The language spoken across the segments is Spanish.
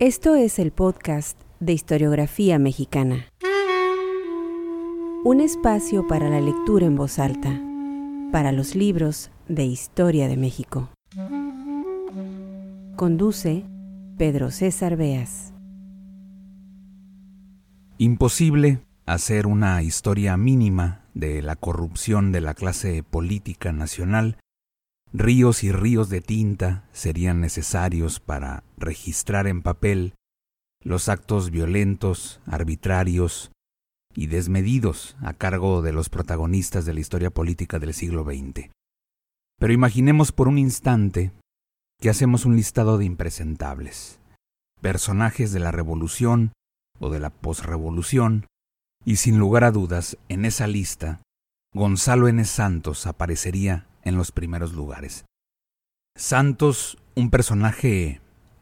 Esto es el podcast de historiografía mexicana. Un espacio para la lectura en voz alta, para los libros de historia de México. Conduce Pedro César Beas. Imposible hacer una historia mínima de la corrupción de la clase política nacional Ríos y ríos de tinta serían necesarios para registrar en papel los actos violentos, arbitrarios y desmedidos a cargo de los protagonistas de la historia política del siglo XX. Pero imaginemos por un instante que hacemos un listado de impresentables, personajes de la revolución o de la posrevolución, y sin lugar a dudas, en esa lista, Gonzalo N. Santos aparecería en los primeros lugares. Santos, un personaje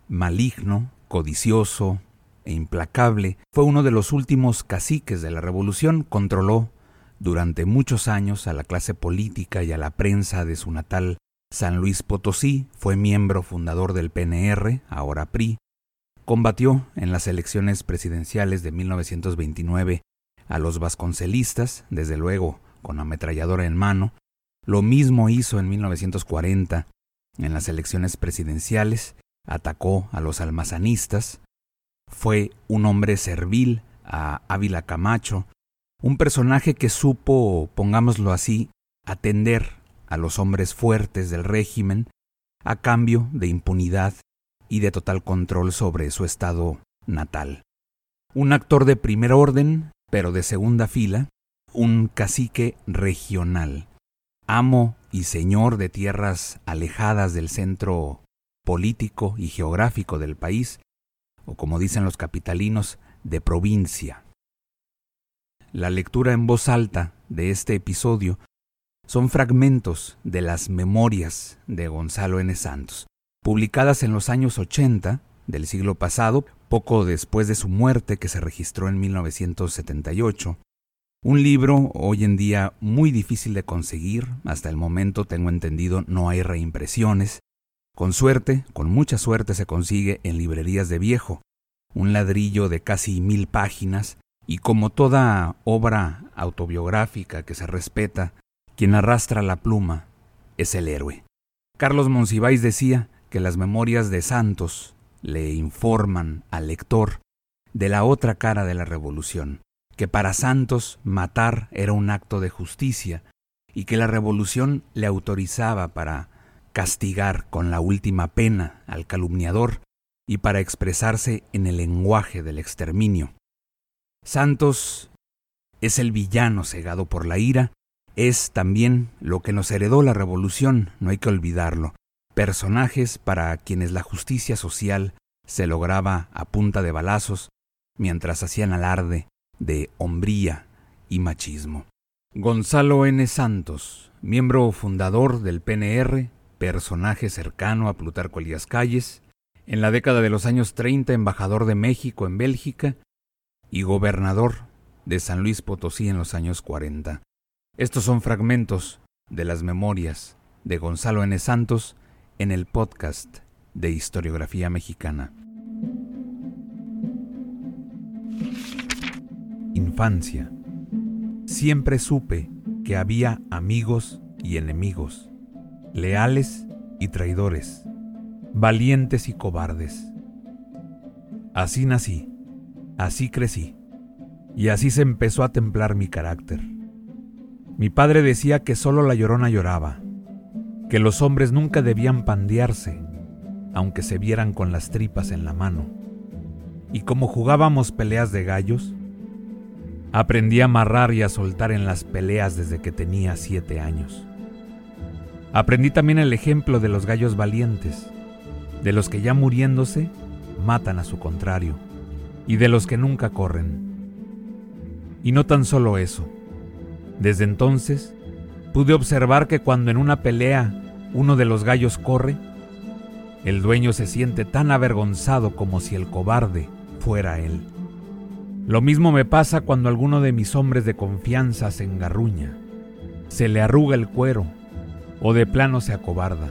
maligno, codicioso e implacable, fue uno de los últimos caciques de la revolución, controló durante muchos años a la clase política y a la prensa de su natal San Luis Potosí, fue miembro fundador del PNR, ahora PRI, combatió en las elecciones presidenciales de 1929 a los vasconcelistas, desde luego con ametralladora en mano, lo mismo hizo en 1940 en las elecciones presidenciales, atacó a los almazanistas, fue un hombre servil a Ávila Camacho, un personaje que supo, pongámoslo así, atender a los hombres fuertes del régimen a cambio de impunidad y de total control sobre su estado natal. Un actor de primer orden, pero de segunda fila, un cacique regional, amo y señor de tierras alejadas del centro político y geográfico del país, o como dicen los capitalinos, de provincia. La lectura en voz alta de este episodio son fragmentos de las memorias de Gonzalo N. Santos, publicadas en los años 80 del siglo pasado, poco después de su muerte que se registró en 1978, un libro hoy en día muy difícil de conseguir, hasta el momento tengo entendido no hay reimpresiones. Con suerte, con mucha suerte se consigue en librerías de viejo, un ladrillo de casi mil páginas, y como toda obra autobiográfica que se respeta, quien arrastra la pluma es el héroe. Carlos Monsiváis decía que las memorias de Santos le informan al lector de la otra cara de la revolución, que para Santos matar era un acto de justicia y que la revolución le autorizaba para castigar con la última pena al calumniador y para expresarse en el lenguaje del exterminio. Santos es el villano cegado por la ira, es también lo que nos heredó la revolución, no hay que olvidarlo, personajes para quienes la justicia social se lograba a punta de balazos mientras hacían alarde de hombría y machismo. Gonzalo N. Santos, miembro fundador del PNR, personaje cercano a Plutarco Elías Calles, en la década de los años 30 embajador de México en Bélgica y gobernador de San Luis Potosí en los años 40. Estos son fragmentos de las memorias de Gonzalo N. Santos en el podcast de Historiografía Mexicana. Infancia. Siempre supe que había amigos y enemigos, leales y traidores, valientes y cobardes. Así nací, así crecí, y así se empezó a templar mi carácter. Mi padre decía que solo la llorona lloraba, que los hombres nunca debían pandearse, aunque se vieran con las tripas en la mano. Y como jugábamos peleas de gallos, Aprendí a amarrar y a soltar en las peleas desde que tenía siete años. Aprendí también el ejemplo de los gallos valientes, de los que ya muriéndose matan a su contrario, y de los que nunca corren. Y no tan solo eso. Desde entonces pude observar que cuando en una pelea uno de los gallos corre, el dueño se siente tan avergonzado como si el cobarde fuera él. Lo mismo me pasa cuando alguno de mis hombres de confianza se engarruña, se le arruga el cuero o de plano se acobarda.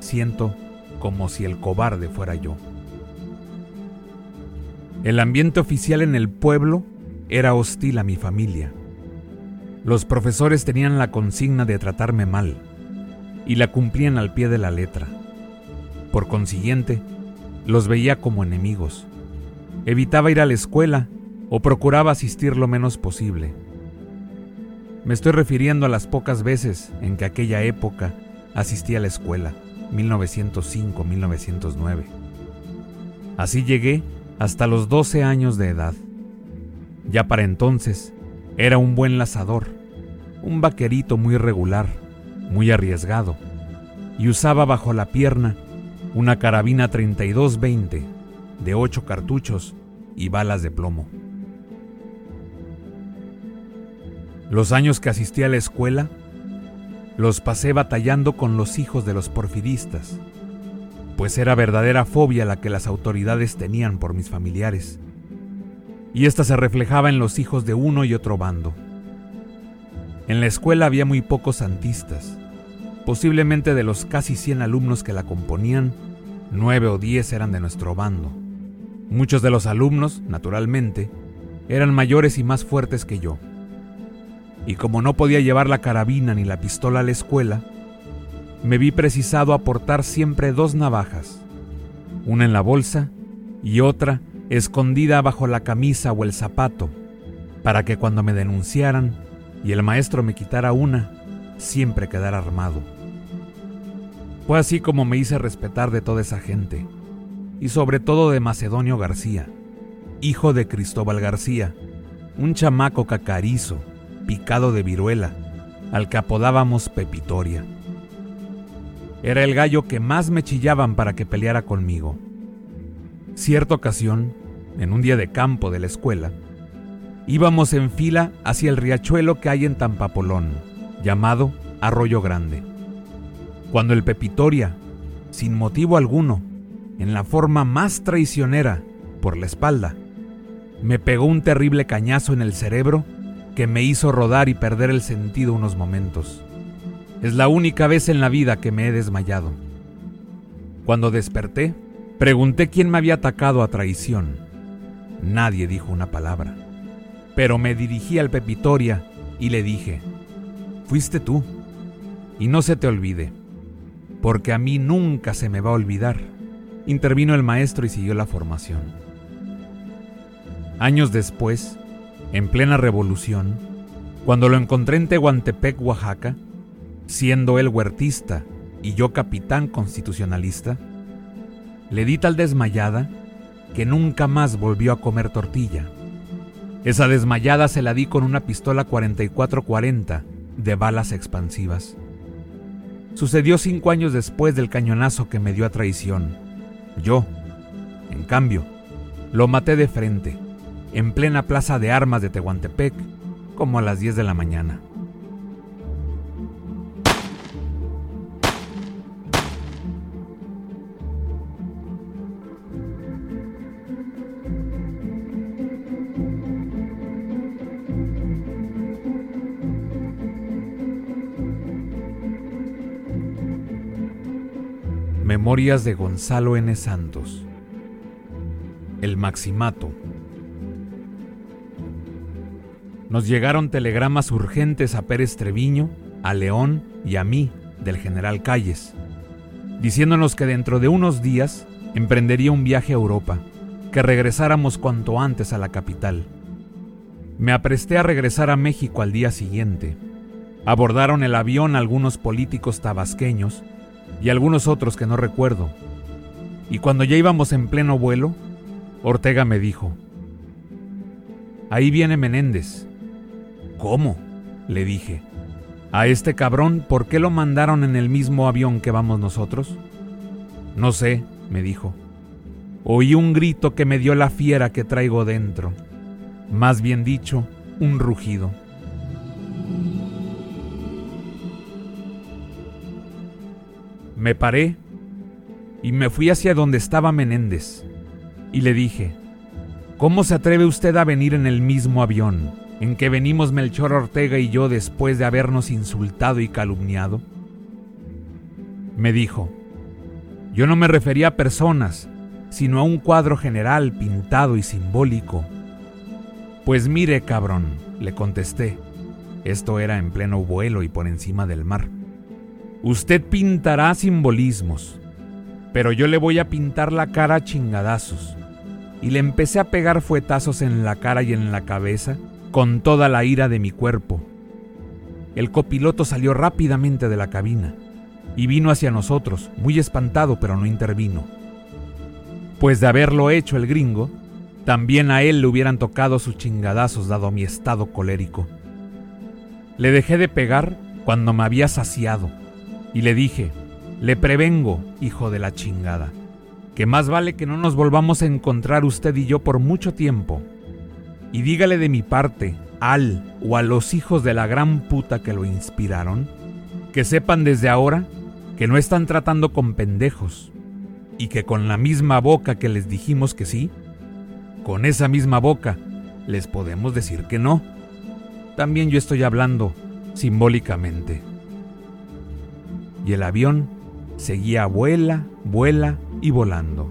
Siento como si el cobarde fuera yo. El ambiente oficial en el pueblo era hostil a mi familia. Los profesores tenían la consigna de tratarme mal y la cumplían al pie de la letra. Por consiguiente, los veía como enemigos. Evitaba ir a la escuela o procuraba asistir lo menos posible. Me estoy refiriendo a las pocas veces en que aquella época asistí a la escuela, 1905-1909. Así llegué hasta los 12 años de edad. Ya para entonces era un buen lazador, un vaquerito muy regular, muy arriesgado, y usaba bajo la pierna una carabina 32-20 de 8 cartuchos y balas de plomo. Los años que asistí a la escuela los pasé batallando con los hijos de los porfiristas, pues era verdadera fobia la que las autoridades tenían por mis familiares, y esta se reflejaba en los hijos de uno y otro bando. En la escuela había muy pocos santistas, posiblemente de los casi 100 alumnos que la componían, nueve o diez eran de nuestro bando. Muchos de los alumnos, naturalmente, eran mayores y más fuertes que yo y como no podía llevar la carabina ni la pistola a la escuela, me vi precisado a portar siempre dos navajas, una en la bolsa y otra escondida bajo la camisa o el zapato, para que cuando me denunciaran y el maestro me quitara una, siempre quedara armado. Fue así como me hice respetar de toda esa gente, y sobre todo de Macedonio García, hijo de Cristóbal García, un chamaco cacarizo, picado de viruela, al que apodábamos Pepitoria. Era el gallo que más me chillaban para que peleara conmigo. Cierta ocasión, en un día de campo de la escuela, íbamos en fila hacia el riachuelo que hay en Tampapolón, llamado Arroyo Grande. Cuando el Pepitoria, sin motivo alguno, en la forma más traicionera, por la espalda, me pegó un terrible cañazo en el cerebro que me hizo rodar y perder el sentido unos momentos. Es la única vez en la vida que me he desmayado. Cuando desperté, pregunté quién me había atacado a traición. Nadie dijo una palabra. Pero me dirigí al Pepitoria y le dije, fuiste tú. Y no se te olvide, porque a mí nunca se me va a olvidar. Intervino el maestro y siguió la formación. Años después, en plena revolución, cuando lo encontré en Tehuantepec, Oaxaca, siendo él huertista y yo capitán constitucionalista, le di tal desmayada que nunca más volvió a comer tortilla. Esa desmayada se la di con una pistola 4440 de balas expansivas. Sucedió cinco años después del cañonazo que me dio a traición. Yo, en cambio, lo maté de frente en plena plaza de armas de Tehuantepec, como a las 10 de la mañana. Memorias de Gonzalo N. Santos. El Maximato nos llegaron telegramas urgentes a Pérez Treviño, a León y a mí, del general Calles, diciéndonos que dentro de unos días emprendería un viaje a Europa, que regresáramos cuanto antes a la capital. Me apresté a regresar a México al día siguiente. Abordaron el avión algunos políticos tabasqueños y algunos otros que no recuerdo. Y cuando ya íbamos en pleno vuelo, Ortega me dijo, Ahí viene Menéndez. ¿Cómo? le dije. ¿A este cabrón por qué lo mandaron en el mismo avión que vamos nosotros? No sé, me dijo. Oí un grito que me dio la fiera que traigo dentro. Más bien dicho, un rugido. Me paré y me fui hacia donde estaba Menéndez y le dije, ¿cómo se atreve usted a venir en el mismo avión? En que venimos Melchor Ortega y yo después de habernos insultado y calumniado? Me dijo, yo no me refería a personas, sino a un cuadro general pintado y simbólico. Pues mire, cabrón, le contesté. Esto era en pleno vuelo y por encima del mar. Usted pintará simbolismos, pero yo le voy a pintar la cara a chingadazos. Y le empecé a pegar fuetazos en la cara y en la cabeza con toda la ira de mi cuerpo. El copiloto salió rápidamente de la cabina y vino hacia nosotros, muy espantado, pero no intervino. Pues de haberlo hecho el gringo, también a él le hubieran tocado sus chingadazos dado mi estado colérico. Le dejé de pegar cuando me había saciado y le dije, le prevengo, hijo de la chingada, que más vale que no nos volvamos a encontrar usted y yo por mucho tiempo. Y dígale de mi parte, al o a los hijos de la gran puta que lo inspiraron, que sepan desde ahora que no están tratando con pendejos y que con la misma boca que les dijimos que sí, con esa misma boca les podemos decir que no. También yo estoy hablando simbólicamente. Y el avión seguía vuela, vuela y volando.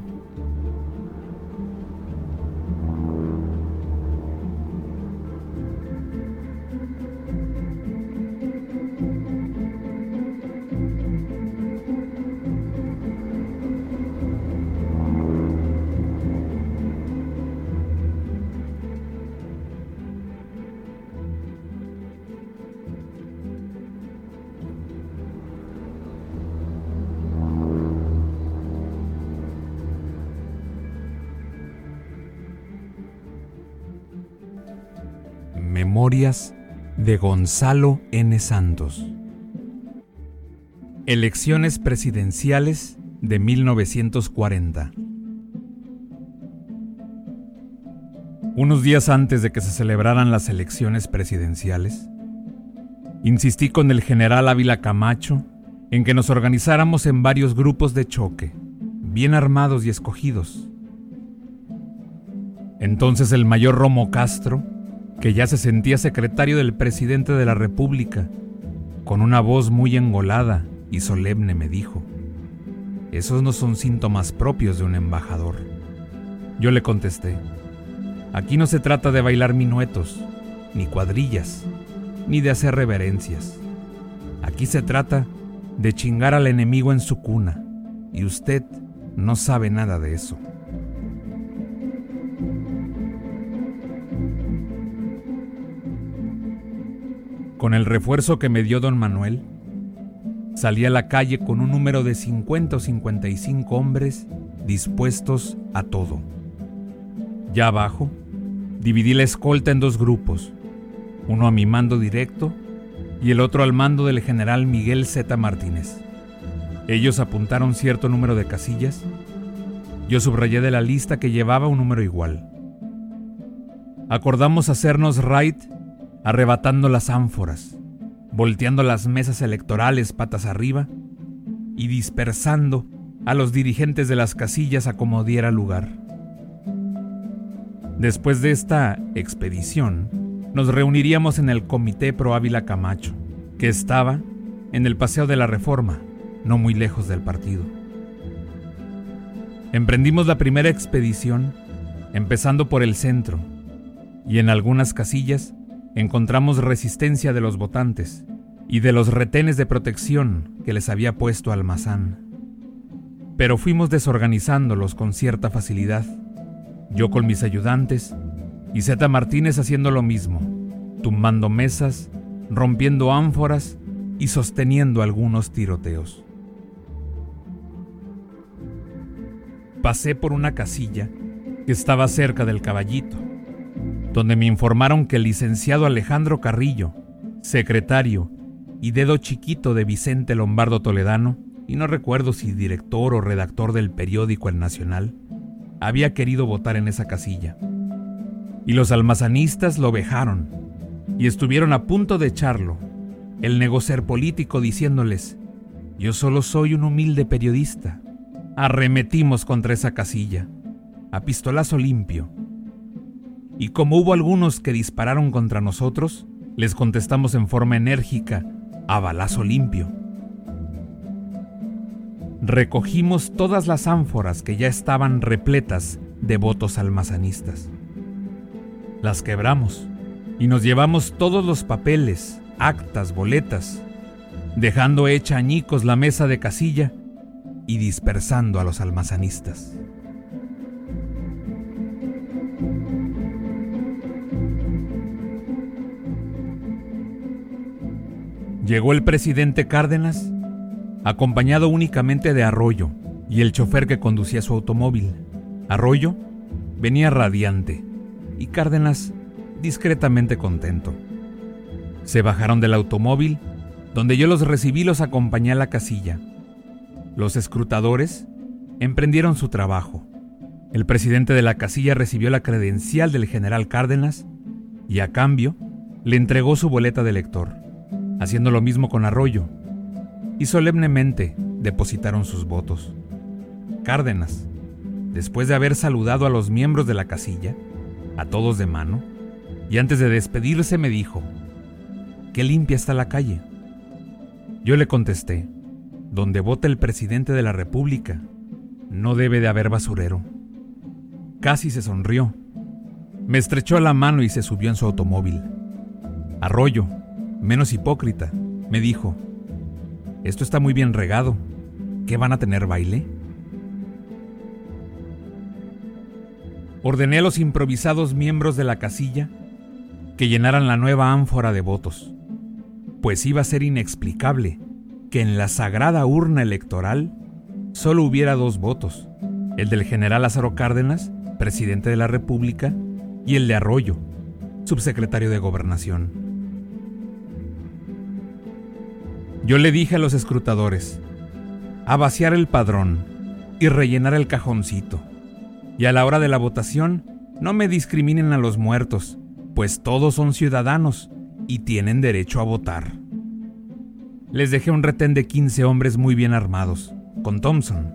Memorias de Gonzalo N. Santos. Elecciones presidenciales de 1940. Unos días antes de que se celebraran las elecciones presidenciales, insistí con el general Ávila Camacho en que nos organizáramos en varios grupos de choque, bien armados y escogidos. Entonces el mayor Romo Castro que ya se sentía secretario del presidente de la República, con una voz muy engolada y solemne me dijo, esos no son síntomas propios de un embajador. Yo le contesté, aquí no se trata de bailar minuetos, ni cuadrillas, ni de hacer reverencias. Aquí se trata de chingar al enemigo en su cuna, y usted no sabe nada de eso. Con el refuerzo que me dio don Manuel, salí a la calle con un número de 50 o 55 hombres dispuestos a todo. Ya abajo, dividí la escolta en dos grupos, uno a mi mando directo y el otro al mando del general Miguel Z. Martínez. Ellos apuntaron cierto número de casillas. Yo subrayé de la lista que llevaba un número igual. Acordamos hacernos right arrebatando las ánforas, volteando las mesas electorales patas arriba y dispersando a los dirigentes de las casillas a como diera lugar. Después de esta expedición, nos reuniríamos en el Comité Pro Ávila Camacho, que estaba en el Paseo de la Reforma, no muy lejos del partido. Emprendimos la primera expedición, empezando por el centro, y en algunas casillas encontramos resistencia de los votantes y de los retenes de protección que les había puesto Almazán. Pero fuimos desorganizándolos con cierta facilidad, yo con mis ayudantes y Zeta Martínez haciendo lo mismo, tumbando mesas, rompiendo ánforas y sosteniendo algunos tiroteos. Pasé por una casilla que estaba cerca del caballito donde me informaron que el licenciado Alejandro Carrillo, secretario y dedo chiquito de Vicente Lombardo Toledano, y no recuerdo si director o redactor del periódico El Nacional, había querido votar en esa casilla. Y los almazanistas lo vejaron y estuvieron a punto de echarlo, el negocer político diciéndoles, yo solo soy un humilde periodista. Arremetimos contra esa casilla, a pistolazo limpio, y como hubo algunos que dispararon contra nosotros, les contestamos en forma enérgica, a balazo limpio. recogimos todas las ánforas que ya estaban repletas de votos almazanistas. Las quebramos y nos llevamos todos los papeles, actas, boletas, dejando hecha añicos la mesa de casilla y dispersando a los almazanistas. Llegó el presidente Cárdenas, acompañado únicamente de Arroyo y el chofer que conducía su automóvil. Arroyo venía radiante y Cárdenas discretamente contento. Se bajaron del automóvil, donde yo los recibí y los acompañé a la casilla. Los escrutadores emprendieron su trabajo. El presidente de la casilla recibió la credencial del general Cárdenas y a cambio le entregó su boleta de lector, haciendo lo mismo con Arroyo, y solemnemente depositaron sus votos. Cárdenas, después de haber saludado a los miembros de la casilla, a todos de mano, y antes de despedirse me dijo, qué limpia está la calle. Yo le contesté, donde vota el presidente de la República, no debe de haber basurero. Casi se sonrió. Me estrechó la mano y se subió en su automóvil. Arroyo, menos hipócrita, me dijo, esto está muy bien regado. ¿Qué van a tener baile? Ordené a los improvisados miembros de la casilla que llenaran la nueva ánfora de votos, pues iba a ser inexplicable que en la sagrada urna electoral solo hubiera dos votos, el del general Lázaro Cárdenas, presidente de la República, y el de Arroyo, subsecretario de Gobernación. Yo le dije a los escrutadores, a vaciar el padrón y rellenar el cajoncito, y a la hora de la votación no me discriminen a los muertos, pues todos son ciudadanos y tienen derecho a votar. Les dejé un retén de 15 hombres muy bien armados, con Thompson,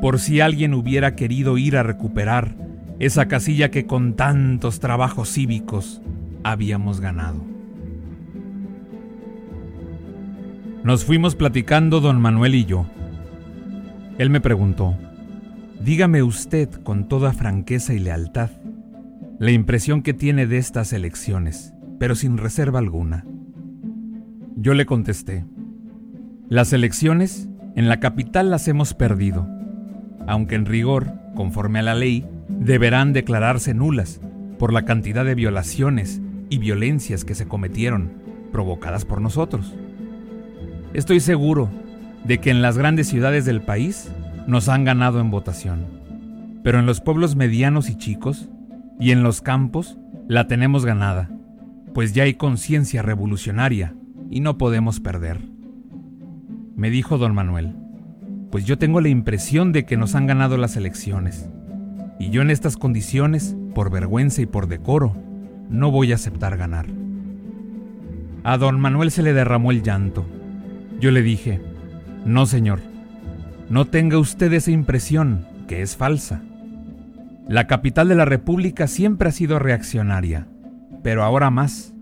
por si alguien hubiera querido ir a recuperar esa casilla que con tantos trabajos cívicos habíamos ganado. Nos fuimos platicando don Manuel y yo. Él me preguntó, dígame usted con toda franqueza y lealtad, la impresión que tiene de estas elecciones, pero sin reserva alguna. Yo le contesté, las elecciones en la capital las hemos perdido, aunque en rigor, conforme a la ley, deberán declararse nulas por la cantidad de violaciones y violencias que se cometieron, provocadas por nosotros. Estoy seguro de que en las grandes ciudades del país nos han ganado en votación, pero en los pueblos medianos y chicos y en los campos la tenemos ganada, pues ya hay conciencia revolucionaria y no podemos perder. Me dijo don Manuel, pues yo tengo la impresión de que nos han ganado las elecciones, y yo en estas condiciones, por vergüenza y por decoro, no voy a aceptar ganar. A don Manuel se le derramó el llanto. Yo le dije, no señor, no tenga usted esa impresión, que es falsa. La capital de la República siempre ha sido reaccionaria, pero ahora más.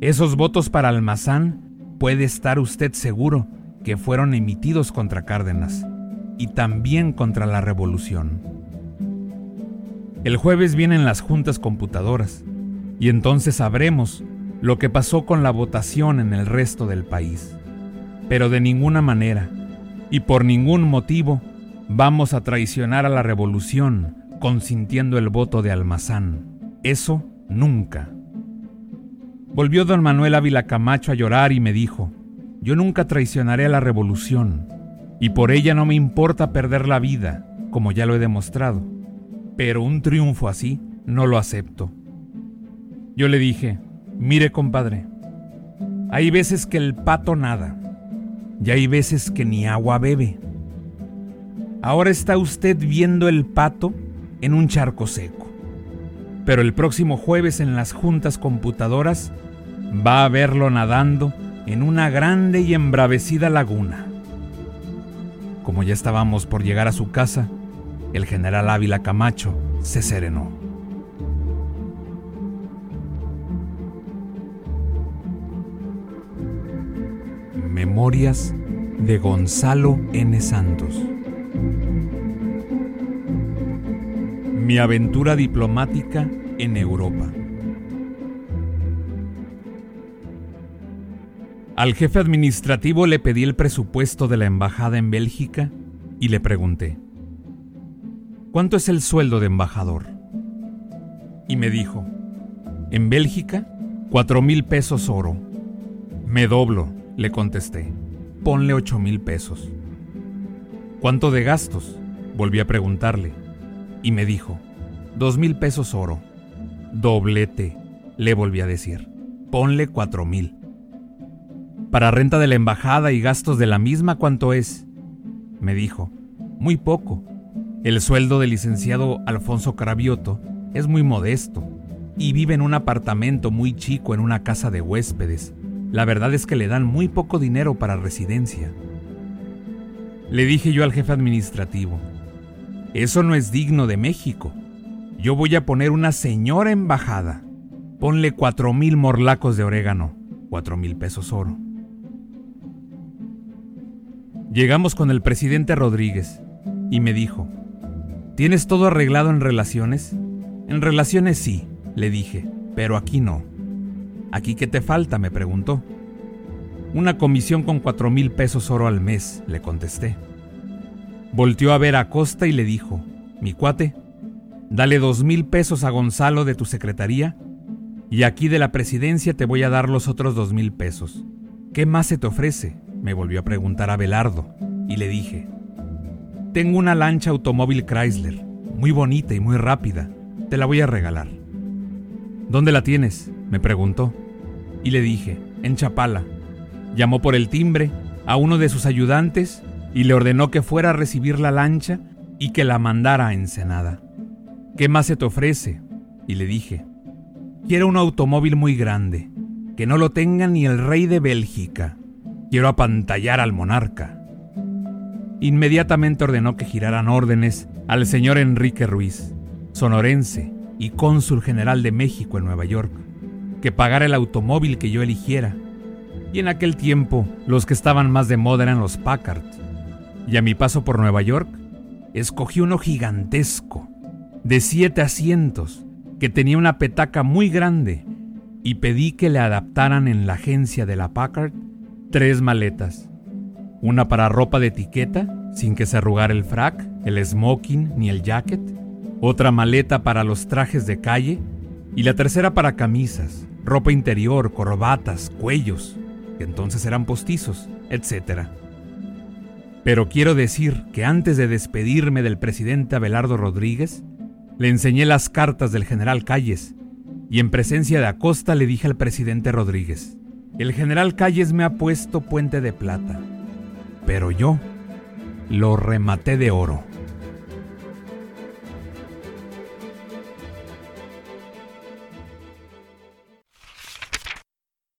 Esos votos para Almazán puede estar usted seguro que fueron emitidos contra Cárdenas y también contra la revolución. El jueves vienen las juntas computadoras y entonces sabremos lo que pasó con la votación en el resto del país. Pero de ninguna manera y por ningún motivo vamos a traicionar a la revolución consintiendo el voto de Almazán. Eso nunca. Volvió don Manuel Ávila Camacho a llorar y me dijo, yo nunca traicionaré a la revolución, y por ella no me importa perder la vida, como ya lo he demostrado, pero un triunfo así no lo acepto. Yo le dije, mire compadre, hay veces que el pato nada, y hay veces que ni agua bebe. Ahora está usted viendo el pato en un charco seco. Pero el próximo jueves en las juntas computadoras va a verlo nadando en una grande y embravecida laguna. Como ya estábamos por llegar a su casa, el general Ávila Camacho se serenó. Memorias de Gonzalo N. Santos. Mi aventura diplomática en Europa. Al jefe administrativo le pedí el presupuesto de la embajada en Bélgica y le pregunté, ¿cuánto es el sueldo de embajador? Y me dijo, en Bélgica, cuatro mil pesos oro. Me doblo, le contesté. Ponle ocho mil pesos. ¿Cuánto de gastos? Volví a preguntarle. Y me dijo, dos mil pesos oro. Doblete, le volví a decir. Ponle cuatro mil. Para renta de la embajada y gastos de la misma, ¿cuánto es? Me dijo, muy poco. El sueldo del licenciado Alfonso Carabioto es muy modesto y vive en un apartamento muy chico en una casa de huéspedes. La verdad es que le dan muy poco dinero para residencia. Le dije yo al jefe administrativo, eso no es digno de México. Yo voy a poner una señora embajada. Ponle cuatro mil morlacos de orégano, cuatro mil pesos oro. Llegamos con el presidente Rodríguez y me dijo, ¿tienes todo arreglado en relaciones? En relaciones sí, le dije, pero aquí no. ¿Aquí qué te falta? me preguntó. Una comisión con cuatro mil pesos oro al mes, le contesté. Volteó a ver a Costa y le dijo, mi cuate, dale dos mil pesos a Gonzalo de tu secretaría y aquí de la presidencia te voy a dar los otros dos mil pesos. ¿Qué más se te ofrece? me volvió a preguntar Abelardo, y le dije, tengo una lancha automóvil Chrysler, muy bonita y muy rápida, te la voy a regalar. ¿Dónde la tienes? me preguntó, y le dije, en Chapala. Llamó por el timbre a uno de sus ayudantes y le ordenó que fuera a recibir la lancha y que la mandara a Ensenada. ¿Qué más se te ofrece? Y le dije, quiero un automóvil muy grande, que no lo tenga ni el rey de Bélgica. Quiero apantallar al monarca. Inmediatamente ordenó que giraran órdenes al señor Enrique Ruiz, sonorense y cónsul general de México en Nueva York, que pagara el automóvil que yo eligiera. Y en aquel tiempo los que estaban más de moda eran los Packard. Y a mi paso por Nueva York, escogí uno gigantesco, de siete asientos, que tenía una petaca muy grande, y pedí que le adaptaran en la agencia de la Packard tres maletas. Una para ropa de etiqueta, sin que se arrugara el frac, el smoking ni el jacket. Otra maleta para los trajes de calle. Y la tercera para camisas, ropa interior, corbatas, cuellos, que entonces eran postizos, etc. Pero quiero decir que antes de despedirme del presidente Abelardo Rodríguez, le enseñé las cartas del general Calles y en presencia de Acosta le dije al presidente Rodríguez, el general Calles me ha puesto puente de plata, pero yo lo rematé de oro.